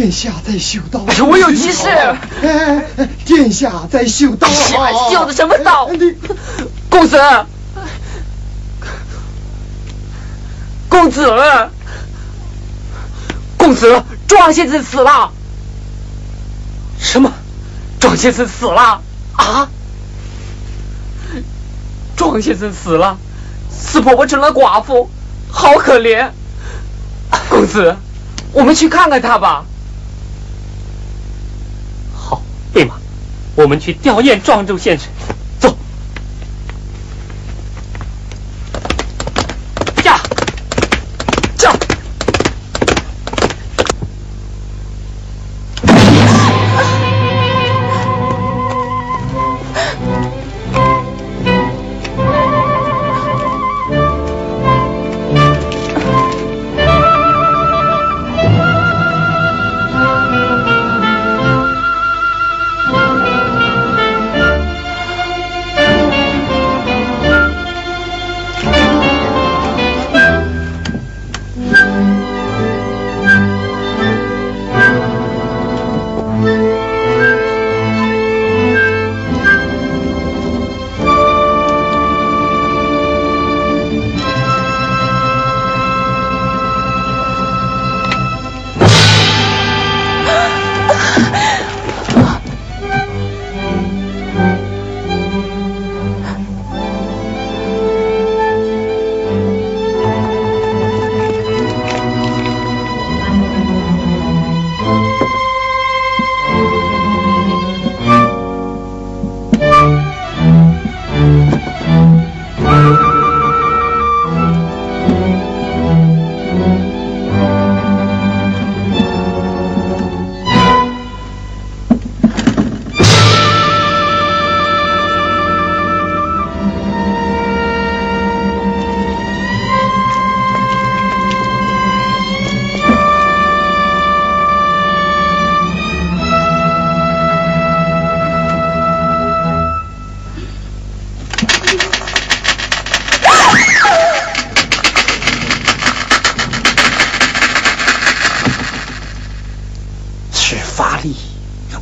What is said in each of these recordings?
殿下在修道。我有急事。殿下在修道。修的什么道？公子，公子，公子，庄先生死了。什么？庄先生死了啊！庄先生死了，四婆婆成了寡妇，好可怜。公子，我们去看看他吧。好，对马，我们去吊唁庄周先生。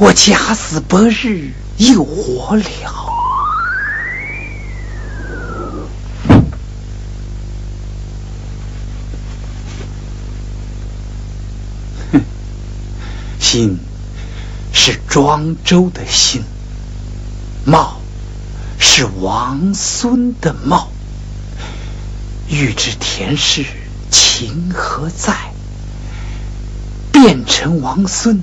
我假死不日又活了，心是庄周的心，貌是王孙的貌，欲知田氏情何在，变成王孙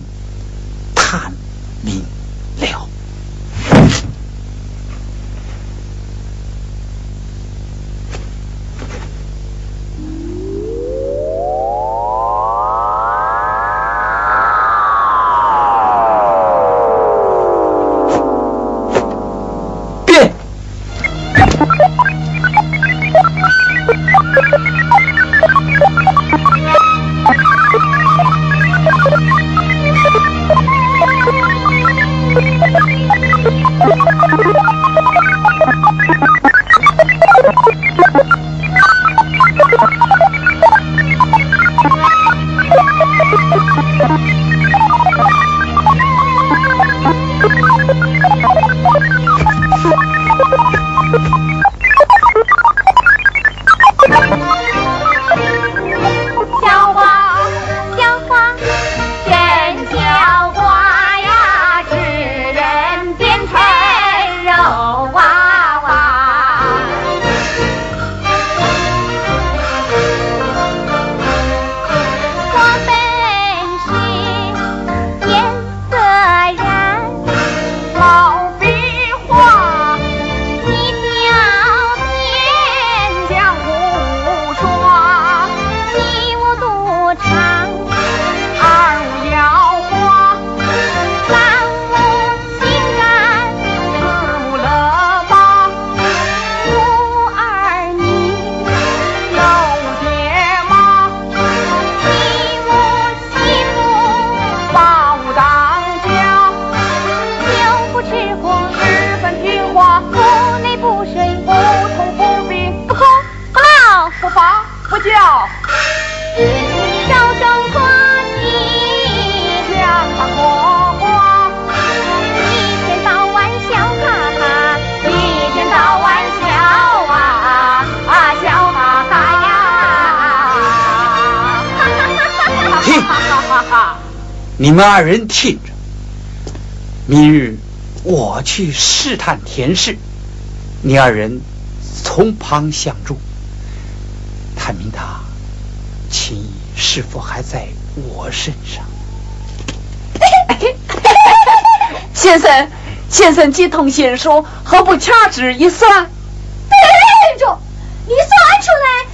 你们二人听着，明日我去试探田氏，你二人从旁相助。探明他情谊是否还在我身上？先生，先生既同心说，何不掐指一算？对着，你算出来，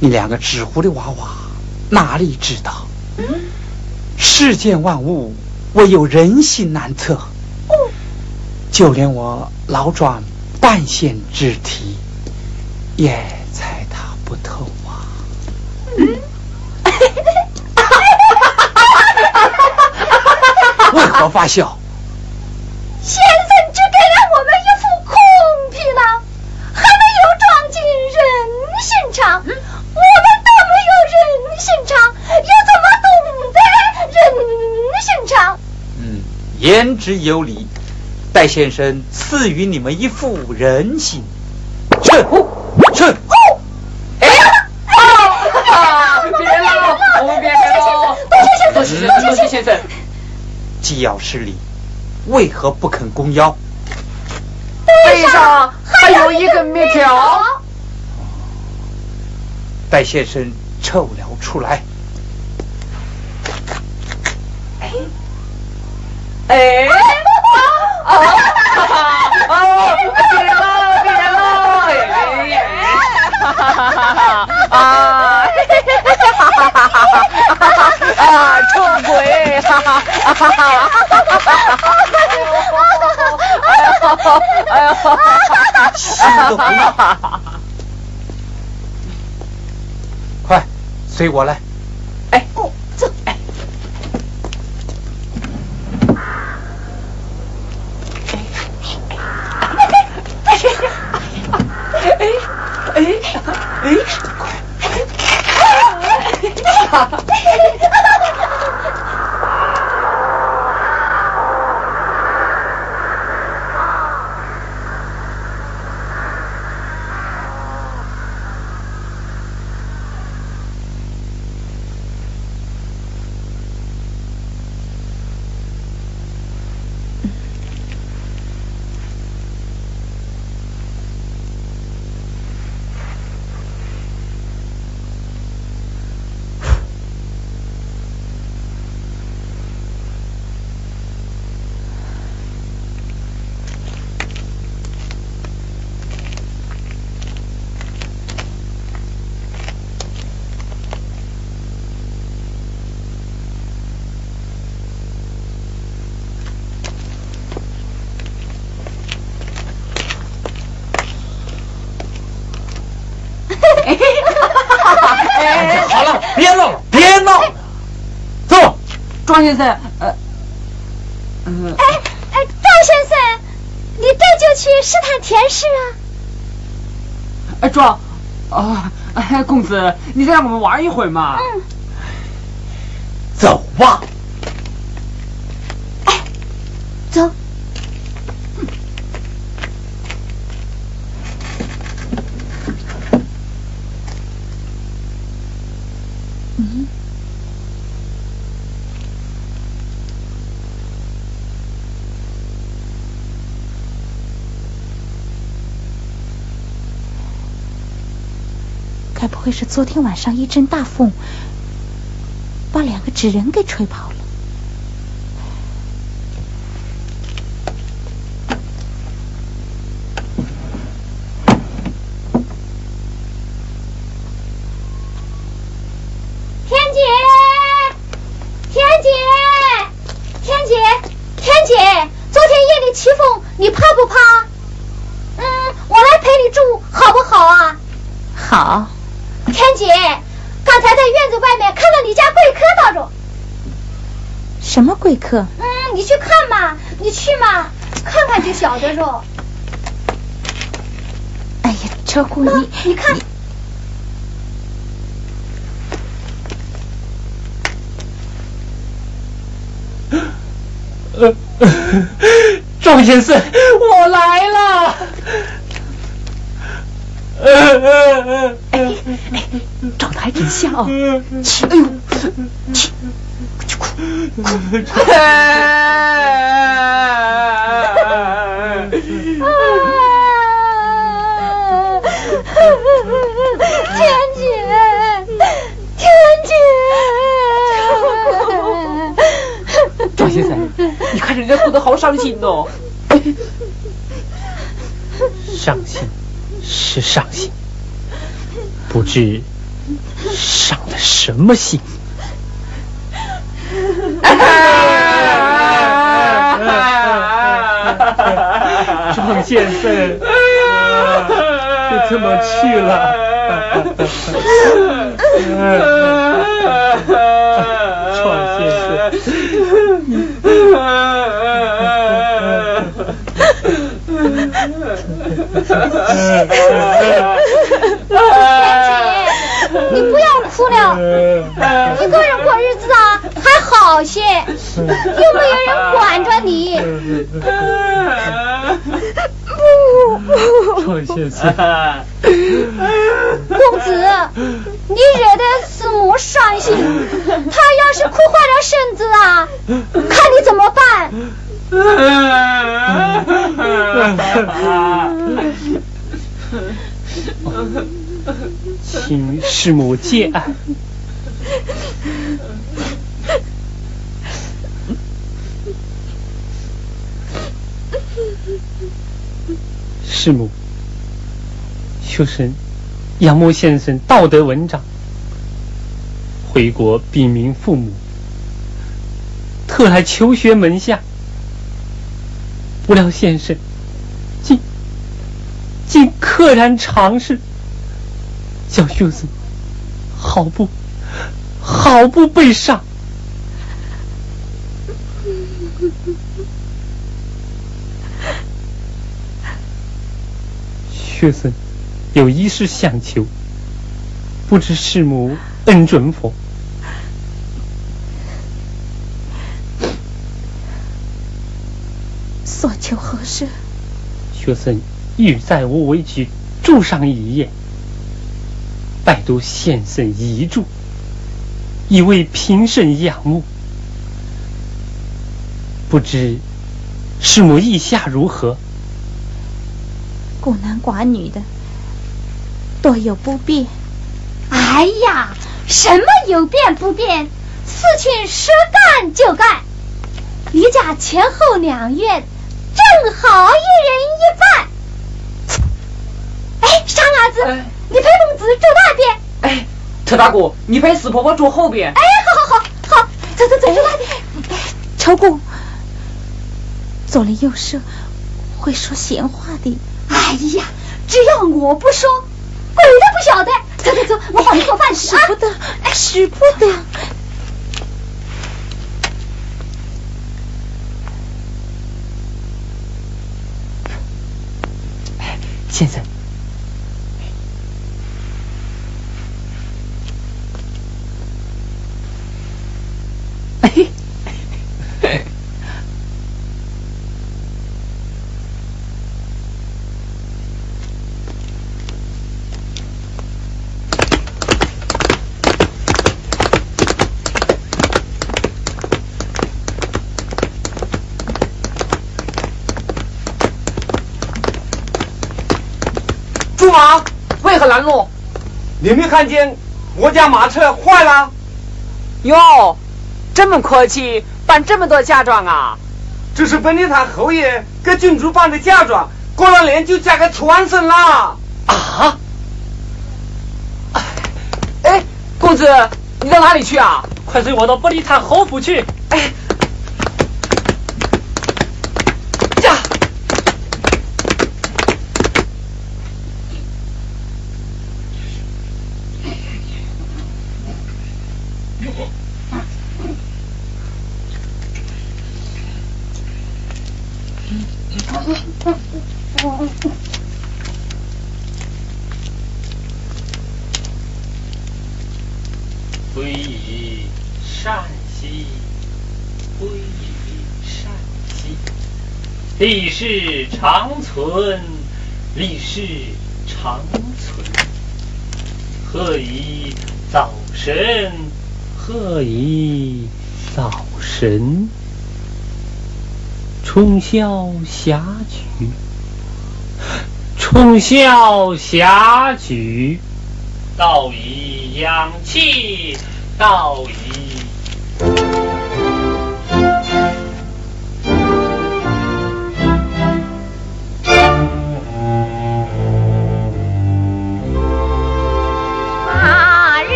你两个纸糊的娃娃，哪里知道？世间万物，唯有人心难测。就连我老转半仙之体，也猜他不透啊。为何发笑？言之有理。戴先生赐予你们一副人心。去，去。哦，哎，啊，别了，我们别别了。多谢先生，多谢先生。既要失礼，为何不肯弓腰？背上还有一根面条。戴先生臭了出来。哎，哎。啊！啊！别了，别了！哈哈哈哈哈！啊！哈哈哈哈哈！啊！臭鬼！哈哈哈哈哈！哎呀！哎呀！心都快，随我来。哎，走。哎哎哎！好了，别闹了，别闹了，走。庄先生，呃，嗯。哎哎，赵先生，你这就去试探田氏啊？哎，庄，啊，哎，公子，你再让我们玩一会嘛。嗯。走吧。哎，走。会是昨天晚上一阵大风，把两个纸人给吹跑了？田姐，田姐，田姐，田姐，昨天夜里起风，你怕不怕？嗯，我来陪你住，好不好啊？好。田姐，刚才在院子外面看到你家贵客到着。什嗯，你去看嘛，你去嘛，看看就晓得喽。哎呀，车库你你看，庄先生，我来了。哎哎哎，长得还真像哦！去，哎呦，哭哭天姐，天姐，张先生，你看人家哭得好伤心哦。伤心是伤心，不知伤了什么心。庄先生，就这么去了。庄先生。你不要哭了，一个人过日子啊还好些，又没有人管着你。庄先生，公子，你惹得师母伤心，她要是哭坏了身子啊，看你怎么办？请师母节哀。师母，学生仰慕先生道德文章，回国禀明父母，特来求学门下，不料先生竟竟溘然长逝，小学生好不好不悲伤。学生有一事相求，不知师母恩准否？所求何事？学生欲在我为局住上一夜，拜读先生遗嘱，以为平生仰慕。不知师母意下如何？孤男寡女的，多有不便。哎呀，什么有变不变？事情说干就干，离家前后两院，正好一人一半。哎，傻伢子，哎你陪公子住那边。哎，特大姑，你陪死婆婆住后边。哎，好好好好，走走走，住那边。仇姑，左邻右舍，会说闲话的。哎呀，只要我不说，鬼都不晓得。走走走，我帮你做饭吃啊。使不得，哎，使不得。先生，为何拦路？你没看见我家马车坏了？哟，这么阔气，办这么多嫁妆啊？这是本地他侯爷给郡主办的嫁妆，过了年就嫁给楚安生啦。啊？哎，公子，你到哪里去啊？快随我到不离他侯府去。哎，呀，归于山西，归于山西。历史长存，历史长存。何以早神，何以早神？冲霄霞举，冲霄霞举，道以养气，道以。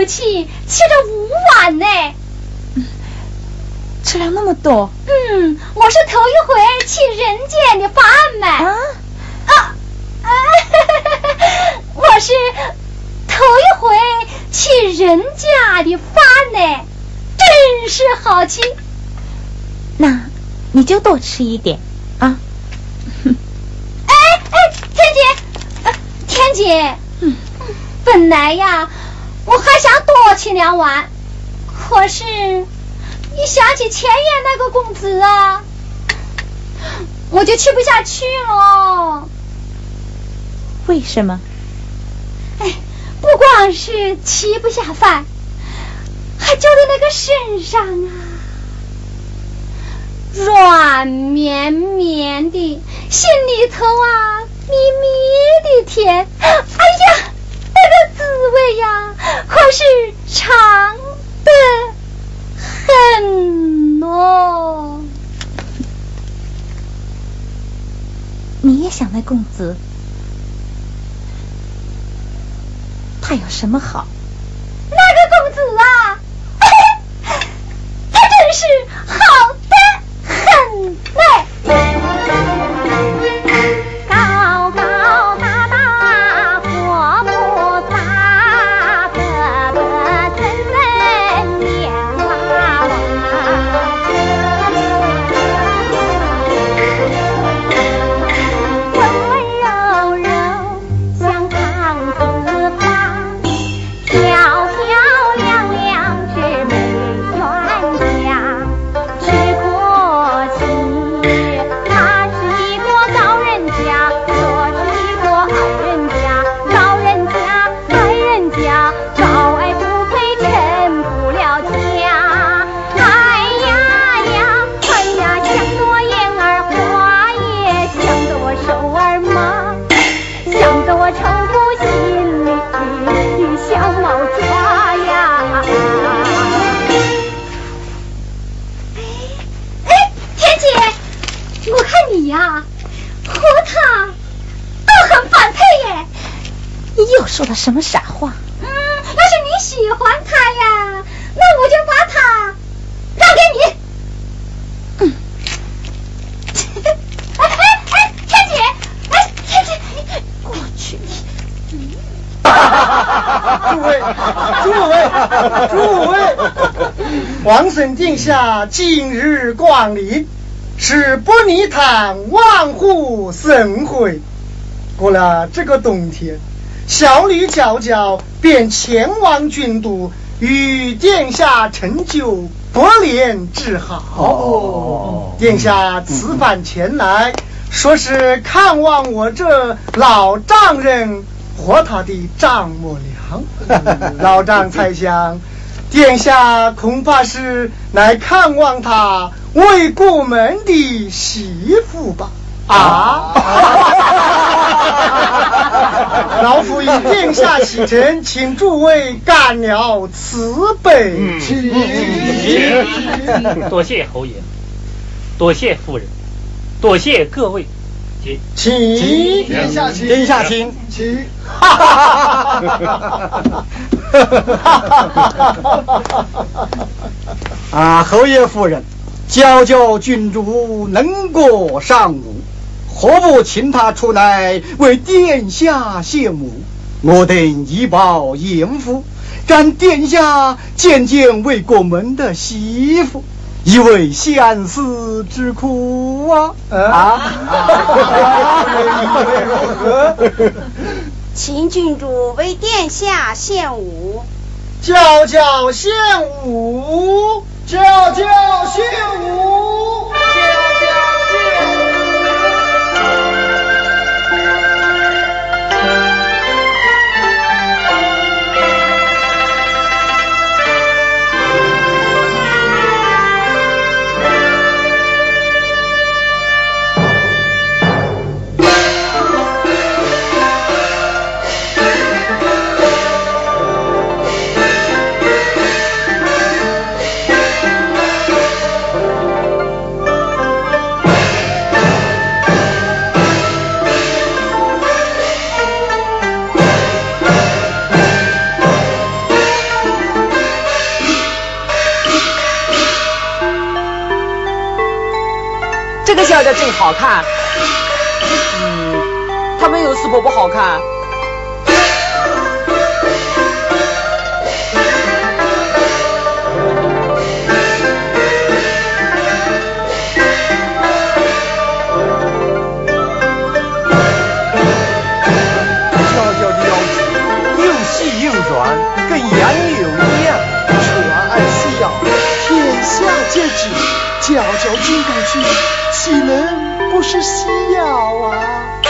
口气吃了五碗呢。吃了那么多嗯，我是头一回吃人间的饭呢。啊！啊，啊我是头一回吃人家的饭呢，真是好吃。那你就多吃一点啊。哎哎，天姐，呃天姐，嗯，本来呀，想多吃两碗，可是一想起前夜那个公子啊，我就吃不下去了。为什么？哎，不光是吃不下饭，还觉得那个身上啊，软绵绵的，心里头啊咪咪的甜。哎呀，那个滋味呀，可是长得很哦。你也想那公子？他有什么好？那个公子啊，他真是好的很嘞。说了什么傻话？嗯，要是你喜欢他呀，那我就把他让给你。嗯。哎哎哎，天姐，哎天姐，你过去。诸位，诸位，诸位，皇孙殿下今日光临，是不泥堂万户盛会。过了这个冬天，小女娇娇便前往军都，与殿下成就百年之好。哦殿下此番前来，说是看望我这老丈人和他的丈母娘。老丈猜想，殿下恐怕是来看望他未过门的媳妇吧？啊！老夫以殿下启程，请诸位干了慈悲。多谢侯爷，多谢夫人，多谢各位。请请殿下请，殿下请请。啊，侯爷夫人，娇娇郡主能过上午，何不请他出来为殿下谢幕？我等以报严父，让殿下见见未过门的媳妇，以为相思之苦啊！啊！请郡主为殿下献舞。叫叫献舞，叫叫献舞，这个小的真好看。嗯，他没有什么不好看？吊脚金狗菌岂能不是西药啊？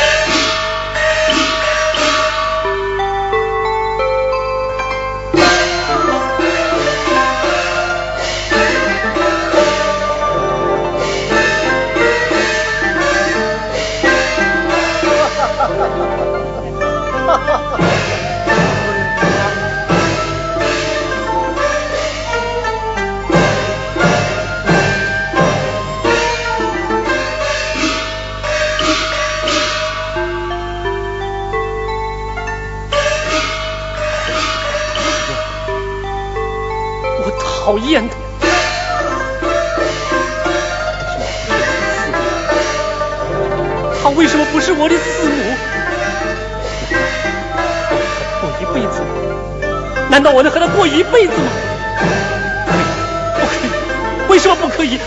我的慈母？过一辈子吗？难道我能和她过一辈子吗？不可以，为什么不可以？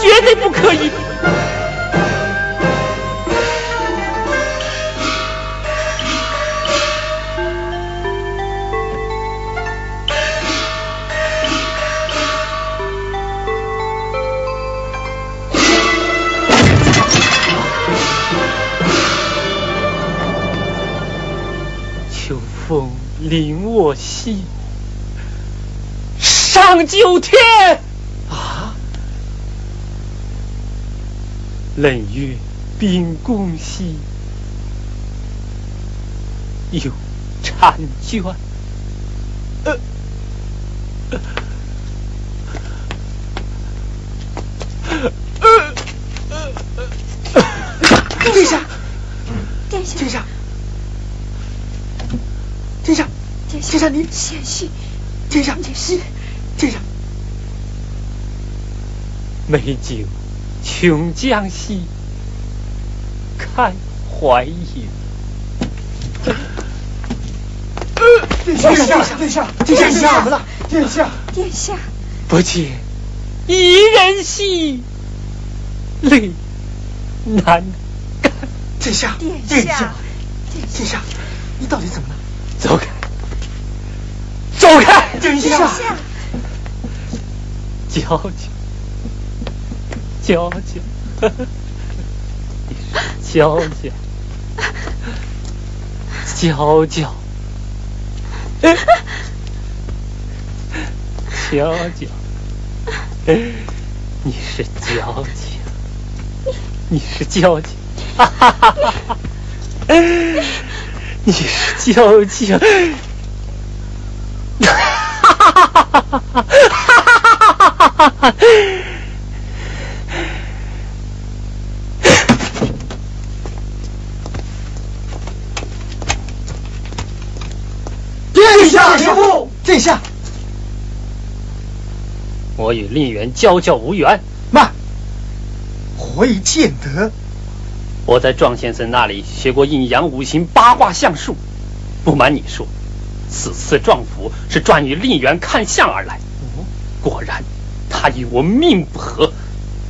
绝对不可以！我惜，上九天啊！冷月冰宫兮，有婵娟。呃，殿下，殿下，殿下，殿下，下你，贤婿，殿下，这是殿下，美酒琼浆兮，开怀也。殿下，殿下，殿下，殿下，怎么了？殿下，殿下，不见一人兮，泪难干。殿下，殿殿下，殿下，你到底怎么了？走开，走开！殿下，娇娇，娇娇，你是娇娇，娇娇，娇娇，你是娇娇，你是娇娇，哈哈哈哈哈！你是娇娇，哈哈哈哈！哈哈哈哈！殿下留步！殿下，我与令媛交交无缘，慢，何以见得？我在庄先生那里学过阴阳五行、八卦相术。不瞒你说，此次撞府是专与令媛看相而来。果然，他与我命不合，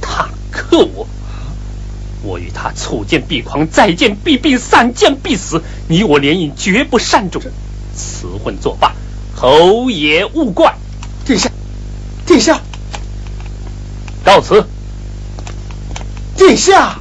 他克我。我与他初见必狂，再见必病，散见必死。你我联姻绝不善终，此婚作罢，侯爷勿怪。殿下，殿下，告辞。殿下。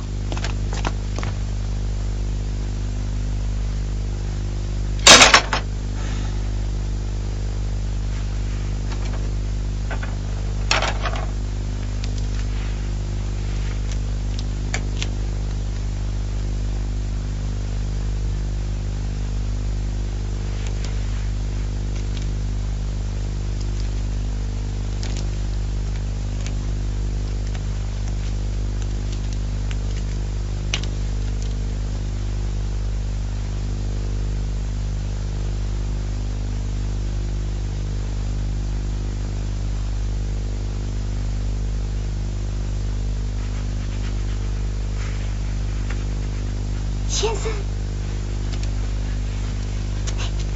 先生，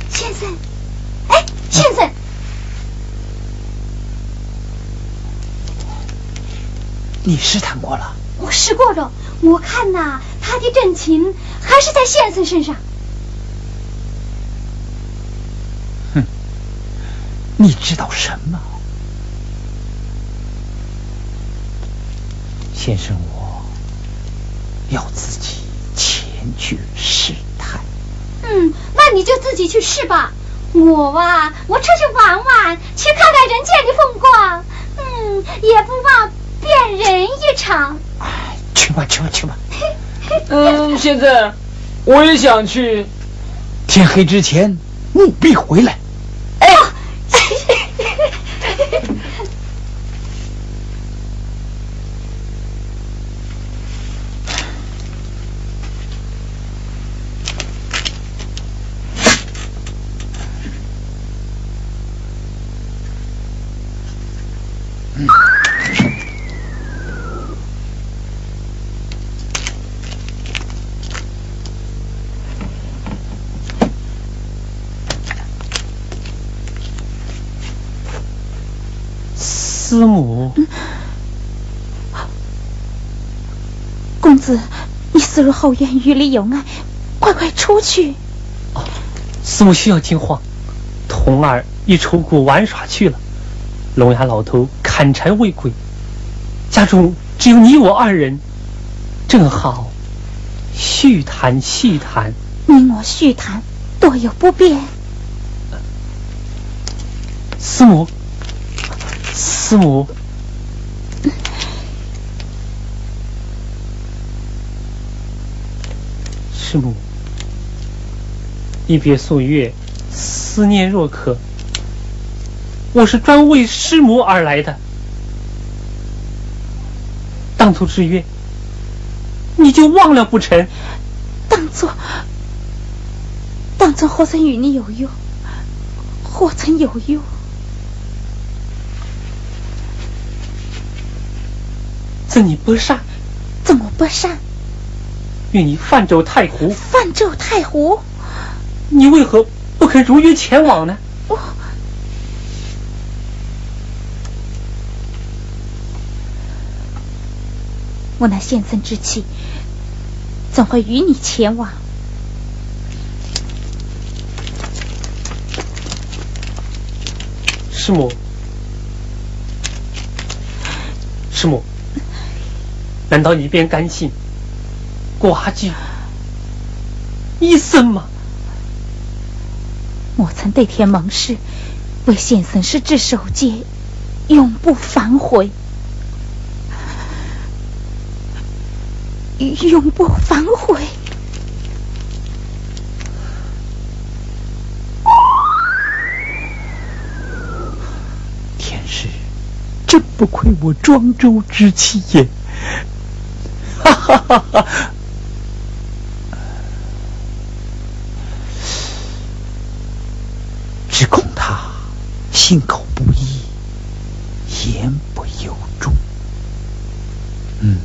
先生，哎，先生，你试探过了？我试过了，我看呐，他的真情还是在先生身上。哼，你知道什么？先生，我要自己前去试探。嗯，那你就自己去试吧。我啊，我出去玩玩，去看看人间的风光。嗯，也不忘辨人一场。哎，去吧，去吧，去吧。嗯，现在我也想去。天黑之前务必回来。哎，师母，公子，你死入后院，雨里有爱，快快出去。哦师母需要惊慌，童儿已出谷玩耍去了。聋哑老头砍柴未归，家中只有你我二人，正好叙谈叙谈。你我叙谈，多有不便。师母，师母，师母，一别数月，思念若渴。我是专为师母而来的，当初之约，你就忘了不成？当初，当初好生与你有用，或曾有忧。赠你不善，怎么不善？愿你泛舟太湖。泛舟太湖？你为何不肯如约前往呢？我我那先僧之气，怎会与你前往？师母，师母，难道你便甘心寡居一生吗？我曾对天盟誓，为先生施至守戒，永不反悔，永不反悔。天师，真不愧我庄周之妻也！哈哈哈哈！只恐他心口不一，言不由衷。嗯，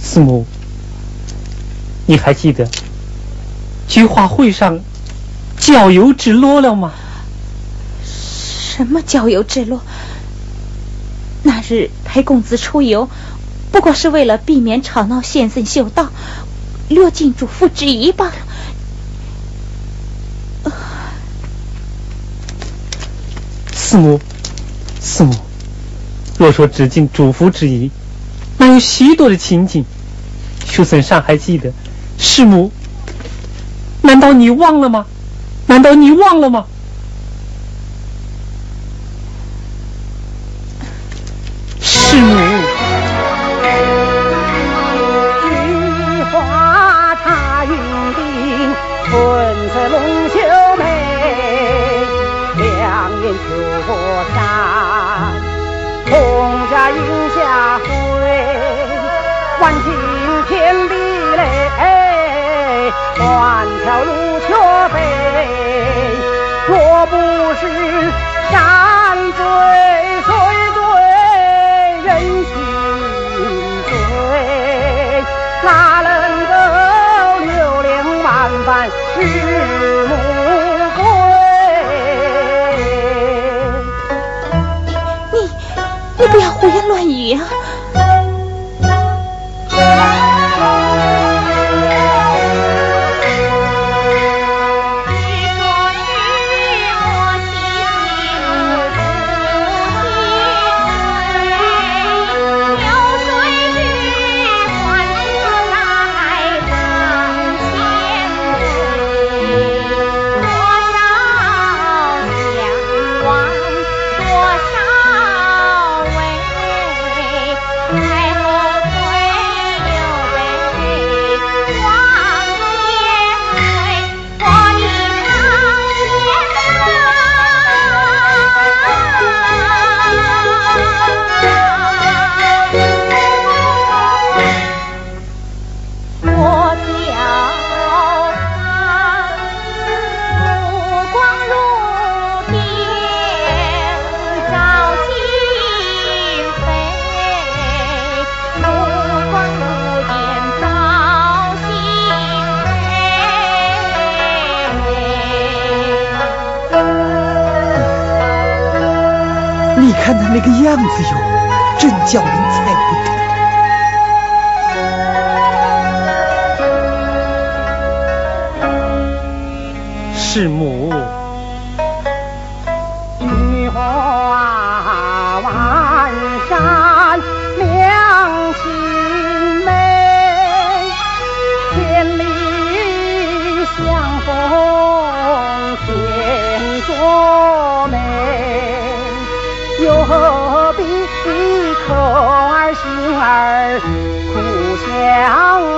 师母，你还记得菊花会上郊游之乐了吗？什么郊游之乐？那日陪公子出游，不过是为了避免吵闹先生修道。略尽嘱咐之意罢了。师母，师母，若说只尽嘱咐之谊，那有许多的情景，学生尚还记得。师母，难道你忘了吗？难道你忘了吗？条路儿苦相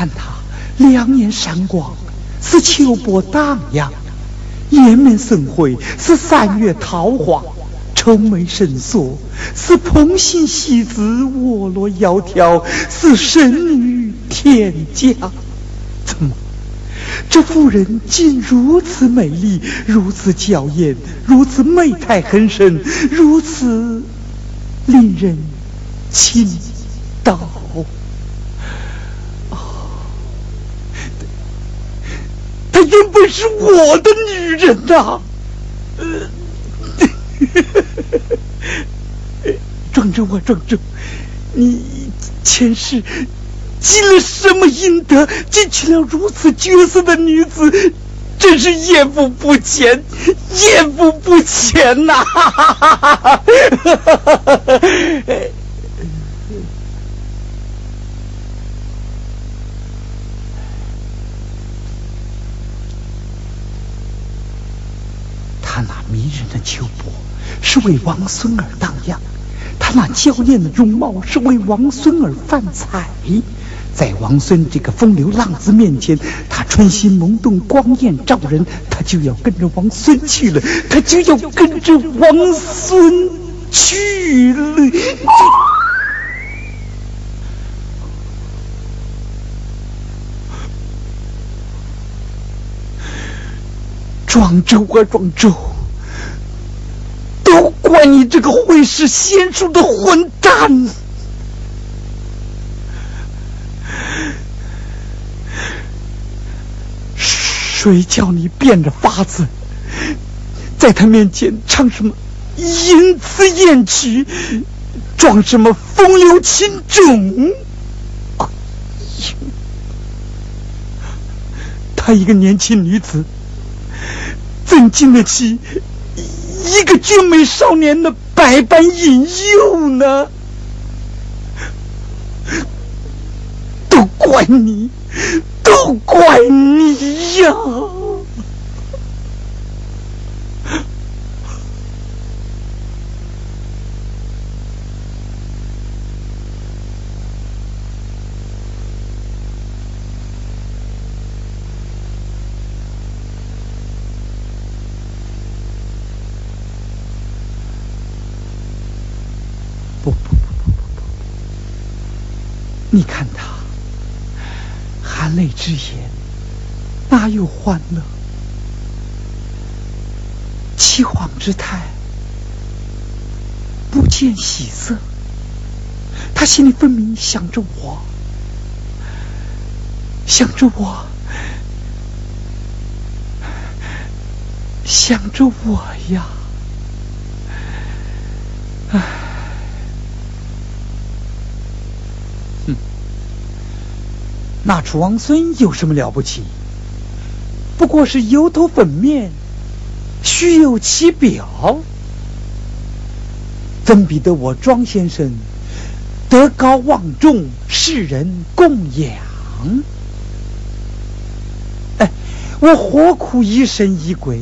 看他两眼闪光似秋波荡漾颜面生辉似三月桃花愁眉深锁似蓬心戏子卧落窈窕似神女天降怎么这妇人竟如此美丽如此娇艳如此媚态横生如此令人倾是我的女人呐，庄周啊，庄周，你前世积了什么阴德，结娶了如此绝色的女子，真是艳福不浅，艳福不浅呐。秋波是为王孙儿荡漾，他那娇艳的容貌是为王孙儿泛彩。在王孙这个风流浪子面前，他春心萌动，光艳照人，他就要跟着王孙去了，他就要跟着王孙去了。庄周啊，庄周，怪你这个会使仙术的混蛋！谁叫你变着法子在他面前唱什么淫词艳曲，装什么风流情种？她一个年轻女子，怎经得起一个俊美少年的百般引诱呢？都怪你！都怪你呀！不不不不不不！你看他。含泪之言，哪有欢乐？凄惶之态，不见喜色。他心里分明想着我，想着我，想着我呀！唉。那楚王孙有什么了不起？不过是油头粉面，虚有其表，怎比得我庄先生德高望重，世人供养？哎，我何苦疑神疑鬼，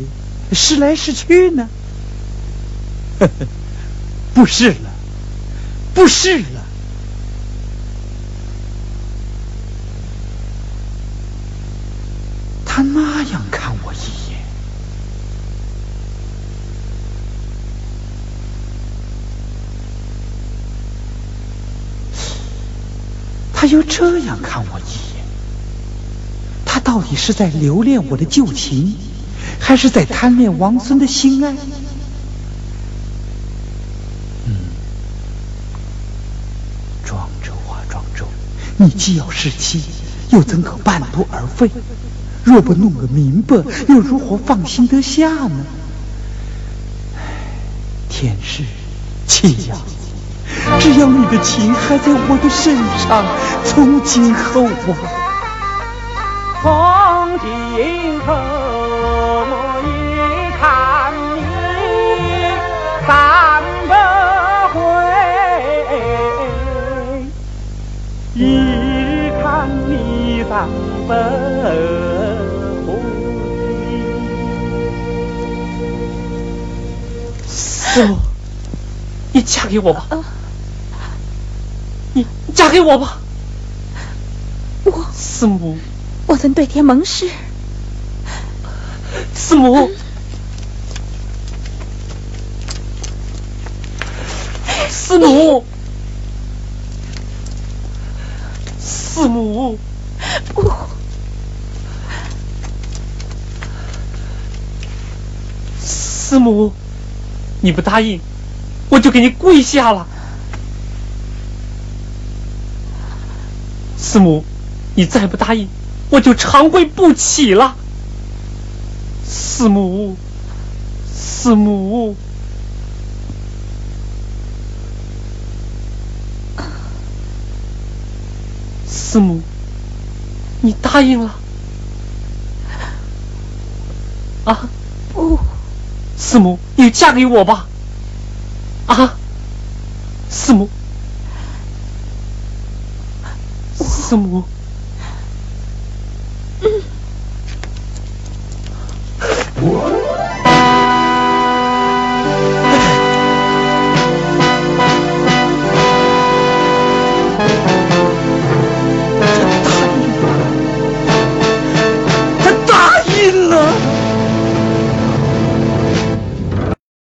试来试去呢？不是了，不是了。他那样看我一眼，他又这样看我一眼，他到底是在留恋我的旧情，还是在贪恋王孙的心爱？嗯，庄周啊，庄周，你既要失妻，又怎可半途而废？若不弄个明白，又如何放心得下呢？天是气呀，只要你的情还在我的身上，从今后啊，从今后我一看你三不回，一看你三不。师母，你嫁给我吧！你嫁给我吧！我师母，我曾对天盟誓。师母，师母，师母，不，师母。你不答应，我就给你跪下了。师母，你再不答应，我就长跪不起了。师母，师母，师母，你答应了？啊？不，师母，你嫁给我吧？啊？师母，师母。